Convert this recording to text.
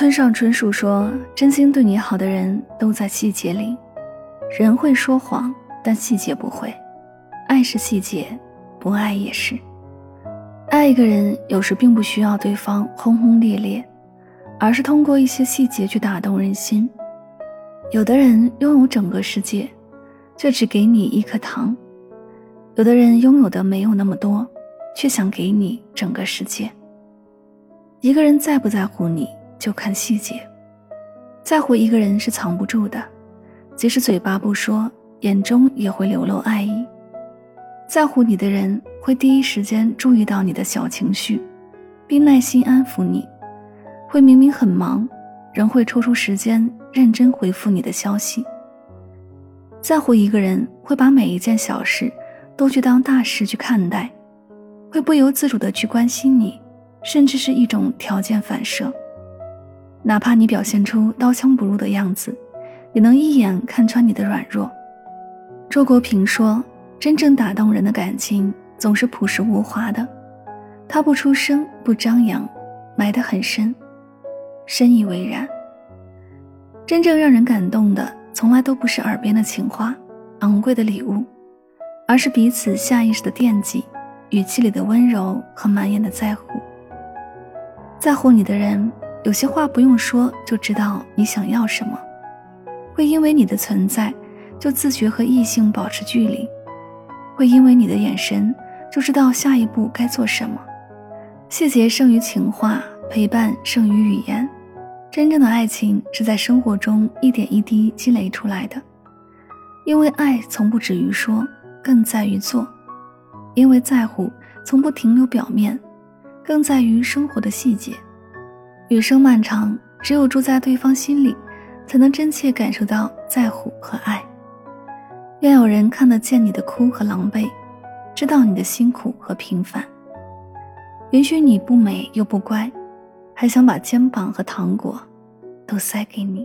村上春树说：“真心对你好的人都在细节里。人会说谎，但细节不会。爱是细节，不爱也是。爱一个人，有时并不需要对方轰轰烈烈，而是通过一些细节去打动人心。有的人拥有整个世界，却只给你一颗糖；有的人拥有的没有那么多，却想给你整个世界。一个人在不在乎你？”就看细节，在乎一个人是藏不住的，即使嘴巴不说，眼中也会流露爱意。在乎你的人会第一时间注意到你的小情绪，并耐心安抚你；会明明很忙，仍会抽出时间认真回复你的消息。在乎一个人会把每一件小事都去当大事去看待，会不由自主的去关心你，甚至是一种条件反射。哪怕你表现出刀枪不入的样子，也能一眼看穿你的软弱。周国平说：“真正打动人的感情，总是朴实无华的，他不出声，不张扬，埋得很深，深以为然。真正让人感动的，从来都不是耳边的情话、昂贵的礼物，而是彼此下意识的惦记，语气里的温柔和满眼的在乎。在乎你的人。”有些话不用说就知道你想要什么，会因为你的存在就自觉和异性保持距离，会因为你的眼神就知道下一步该做什么。细节胜于情话，陪伴胜于语言。真正的爱情是在生活中一点一滴积累出来的，因为爱从不止于说，更在于做；因为在乎从不停留表面，更在于生活的细节。余生漫长，只有住在对方心里，才能真切感受到在乎和爱。愿有人看得见你的哭和狼狈，知道你的辛苦和平凡，允许你不美又不乖，还想把肩膀和糖果都塞给你。